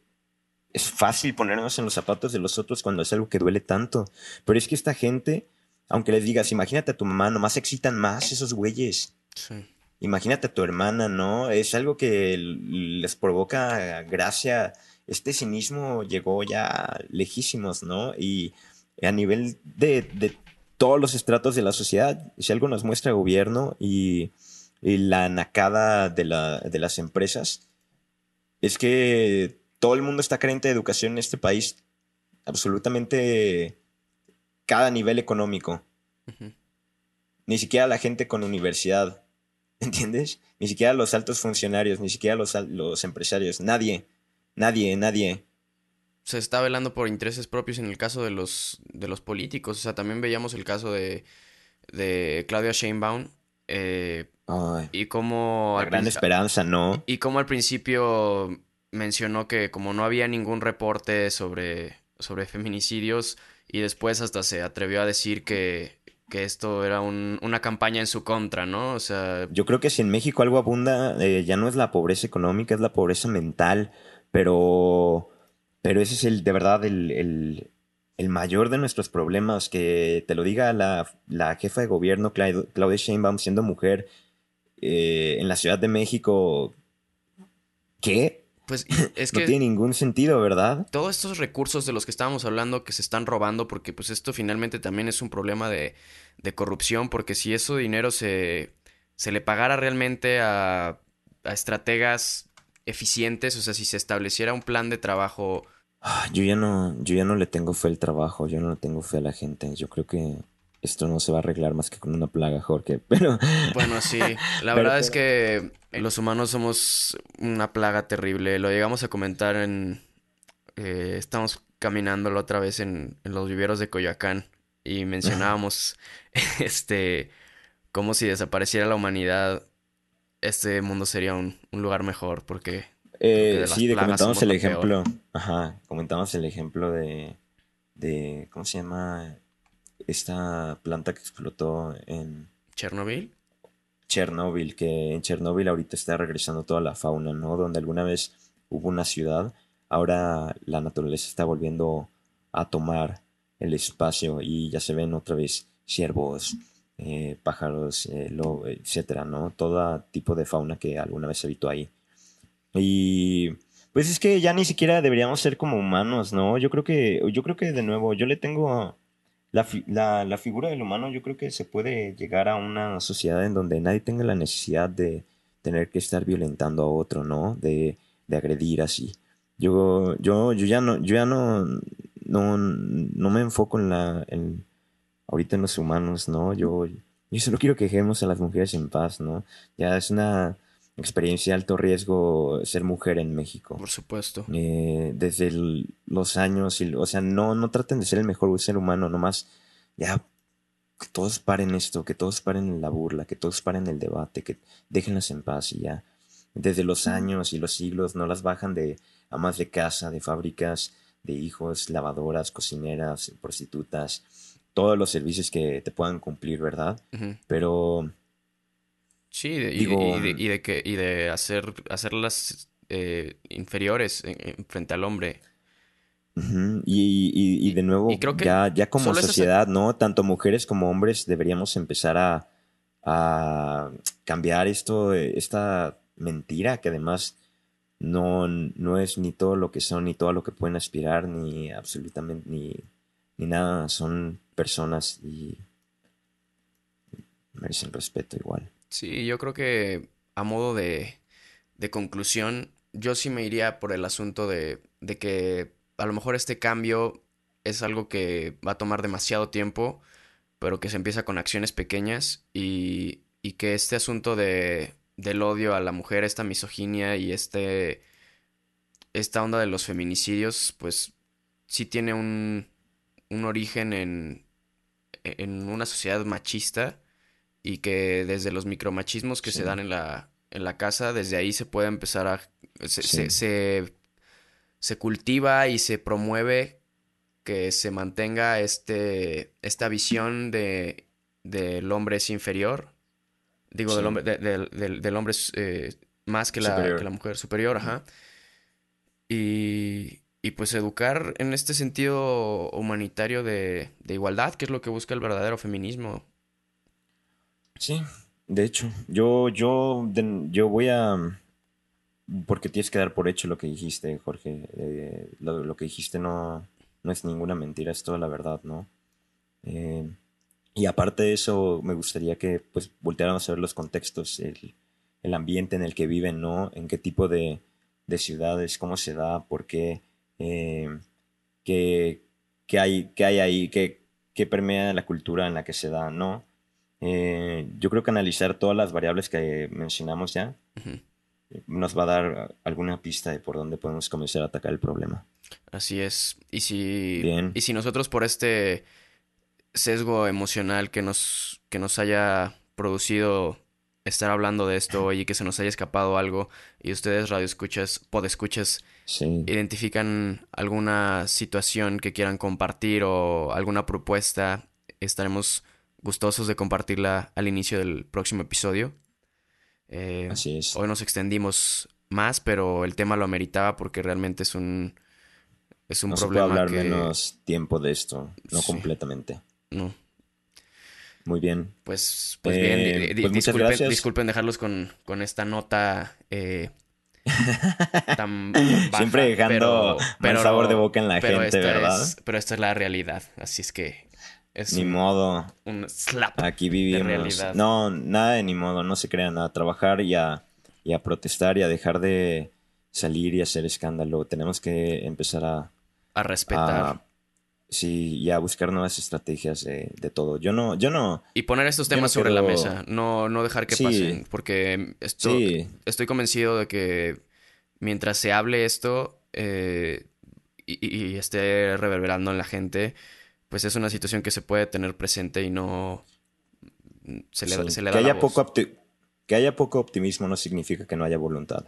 es fácil ponernos en los zapatos de los otros cuando es algo que duele tanto. Pero es que esta gente, aunque les digas, imagínate a tu mamá, nomás excitan más esos güeyes. Sí. Imagínate a tu hermana, ¿no? Es algo que les provoca gracia. Este cinismo llegó ya lejísimos, ¿no? Y a nivel de, de todos los estratos de la sociedad, si algo nos muestra el gobierno y y la nacada de, la, de las empresas es que todo el mundo está carente de educación en este país, absolutamente cada nivel económico. Ni siquiera la gente con universidad, ¿entiendes? Ni siquiera los altos funcionarios, ni siquiera los, los empresarios, nadie, nadie, nadie. Se está velando por intereses propios en el caso de los, de los políticos. O sea, también veíamos el caso de, de Claudia Sheinbaum, eh, y como... La gran esperanza, ¿no? Y como al principio mencionó que como no había ningún reporte sobre, sobre feminicidios y después hasta se atrevió a decir que, que esto era una campaña en su contra, ¿no? O sea... Yo creo que si en México algo abunda, eh, ya no es la pobreza económica, es la pobreza mental, pero... Pero ese es el, de verdad, el, el mayor de nuestros problemas, que te lo diga la, la jefa de gobierno, Claudia Sheinbaum, siendo mujer eh, en la Ciudad de México, ¿qué? Pues es que... no tiene ningún sentido, ¿verdad? Todos estos recursos de los que estábamos hablando que se están robando, porque pues esto finalmente también es un problema de, de corrupción, porque si ese dinero se, se le pagara realmente a, a estrategas eficientes, o sea, si se estableciera un plan de trabajo Ah, yo ya no, yo ya no le tengo fe al trabajo, yo no le tengo fe a la gente. Yo creo que esto no se va a arreglar más que con una plaga, Jorge. Pero. Bueno, sí. La verdad es que los humanos somos una plaga terrible. Lo llegamos a comentar en. Eh, estamos caminando la otra vez en, los viveros de Coyoacán y mencionábamos este como si desapareciera la humanidad, este mundo sería un lugar mejor porque eh, sí, de comentamos el ejemplo. Ajá, comentamos el ejemplo de, de. ¿Cómo se llama? Esta planta que explotó en. ¿Chernobyl? Chernobyl, que en Chernobyl ahorita está regresando toda la fauna, ¿no? Donde alguna vez hubo una ciudad, ahora la naturaleza está volviendo a tomar el espacio y ya se ven otra vez ciervos, eh, pájaros, eh, etcétera, ¿no? Todo tipo de fauna que alguna vez habitó ahí. Y pues es que ya ni siquiera deberíamos ser como humanos, ¿no? Yo creo que, yo creo que de nuevo, yo le tengo la, la, figura del humano yo creo que se puede llegar a una sociedad en donde nadie tenga la necesidad de tener que estar violentando a otro, ¿no? De, de agredir así. Yo, yo, yo ya no, yo ya no, no, no me enfoco en la, en, ahorita en los humanos, ¿no? Yo, yo solo quiero que dejemos a las mujeres en paz, ¿no? Ya es una experiencia de alto riesgo ser mujer en México. Por supuesto. Eh, desde los años, y, o sea, no, no traten de ser el mejor ser humano, nomás ya que todos paren esto, que todos paren la burla, que todos paren el debate, que déjenlas en paz y ya. Desde los años y los siglos no las bajan de amas de casa, de fábricas, de hijos, lavadoras, cocineras, prostitutas, todos los servicios que te puedan cumplir, ¿verdad? Pero... Sí, y, de, que, y de hacer, hacerlas eh, inferiores frente al hombre. y, de nuevo, ya, ya como sociedad, ¿no? Tanto mujeres como hombres deberíamos empezar a, a cambiar esto, esta mentira que además no, no es ni todo lo que son, ni todo lo que pueden aspirar, ni absolutamente, ni, ni nada. Son personas y merecen respeto igual. Sí, yo creo que a modo de, de conclusión, yo sí me iría por el asunto de, de que a lo mejor este cambio es algo que va a tomar demasiado tiempo, pero que se empieza con acciones pequeñas y, y que este asunto de del odio a la mujer, esta misoginia y este esta onda de los feminicidios, pues sí tiene un, un origen en, en una sociedad machista y que desde los micromachismos que se dan en la, en la casa, desde ahí se puede empezar a... Se, se, se, cultiva y se promueve que se mantenga este, esta visión de del hombre es inferior. Digo, del hombre, del, hombre eh, más que la, la, mujer superior, ajá. Y, y, pues educar en este sentido humanitario de, de, igualdad, que es lo que busca el verdadero feminismo. Sí, de hecho, yo, yo, yo voy a... Porque tienes que dar por hecho lo que dijiste, Jorge. Eh, lo, lo, que dijiste no, no es ninguna mentira, es toda la verdad, ¿no? Eh, y aparte de eso, me gustaría que pues volteáramos a ver los contextos, el, el ambiente en el que viven, ¿no? En qué tipo de, de ciudades, cómo se da, por qué, eh, qué, qué, hay, qué hay ahí, qué, qué, permea la cultura en la que se da, ¿no? Eh, yo creo que analizar todas las variables que mencionamos ya nos va a dar alguna pista de por dónde podemos comenzar a atacar el problema. Así es. Y si, Bien. Y si nosotros por este sesgo emocional que nos, que nos haya producido estar hablando de esto hoy y que se nos haya escapado algo y ustedes radioescuchas, podescuchas, sí. identifican alguna situación que quieran compartir o alguna propuesta, estaremos gustosos de compartirla al inicio del próximo episodio. Eh, Así es. Hoy nos extendimos más, pero el tema lo ameritaba porque realmente es un es un no problema se puede hablar menos tiempo de esto, no completamente. No. Muy bien. Pues, pues bien, eh, pues disculpen, disculpen, dejarlos con, con esta nota eh, tan Siempre dejando pero, sabor de boca en la gente, ¿verdad? pero esta es la realidad, así es que es ni modo. Un slap. Aquí vivimos. No, nada de ni modo, no se crean, a trabajar y a, y a protestar y a dejar de salir y hacer escándalo. Tenemos que empezar a... A respetar. Sí, y a buscar nuevas estrategias de, todo. Yo no, yo no. Y poner estos temas sobre la mesa, no, no dejar que pasen, porque esto, estoy convencido de que mientras se hable esto eh, y, esté reverberando en la gente, pues es una situación que se puede tener presente y no se le, se le da que haya poco que haya poco optimismo no significa que no haya voluntad.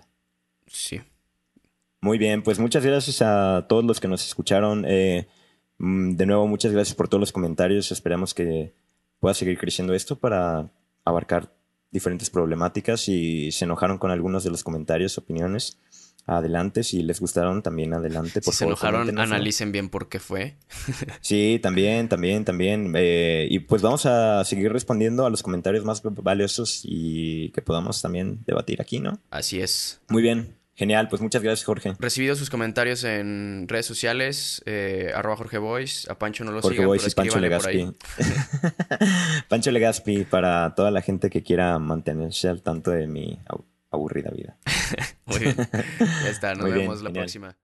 Sí. Muy bien, pues muchas gracias a todos los que nos escucharon. Eh, Mm, de nuevo, muchas gracias por todos los comentarios. Esperamos que pueda seguir creciendo esto para abarcar diferentes problemáticas. Si se enojaron con algunos de los comentarios, opiniones, adelante. Si les gustaron, también adelante. Por si favor, se enojaron, analicen bien por qué fue. sí, también, también, también. Eh, y pues vamos a seguir respondiendo a los comentarios más valiosos y que podamos también debatir aquí, ¿no? Así es. Muy bien. Genial, pues muchas gracias, Jorge. Recibido sus comentarios en redes sociales, eh, arroba Jorge Boys, a Pancho no lo Jorge sigan, Boys y Pancho Legaspi. Pancho Legaspi, para toda la gente que quiera mantenerse al tanto de mi aburrida vida. Muy bien. Ya está, nos vemos la próxima.